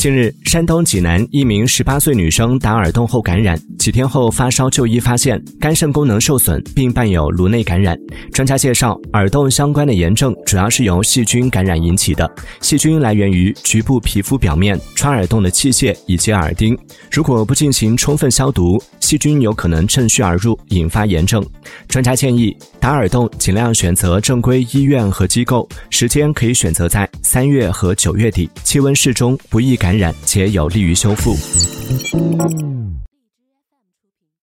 近日，山东济南一名十八岁女生打耳洞后感染，几天后发烧就医，发现肝肾功能受损，并伴有颅内感染。专家介绍，耳洞相关的炎症主要是由细菌感染引起的，细菌来源于局部皮肤表面、穿耳洞的器械以及耳钉。如果不进行充分消毒，细菌有可能趁虚而入，引发炎症。专家建议，打耳洞尽量选择正规医院和机构，时间可以选择在三月和九月底，气温适中，不易感。感染且有利于修复。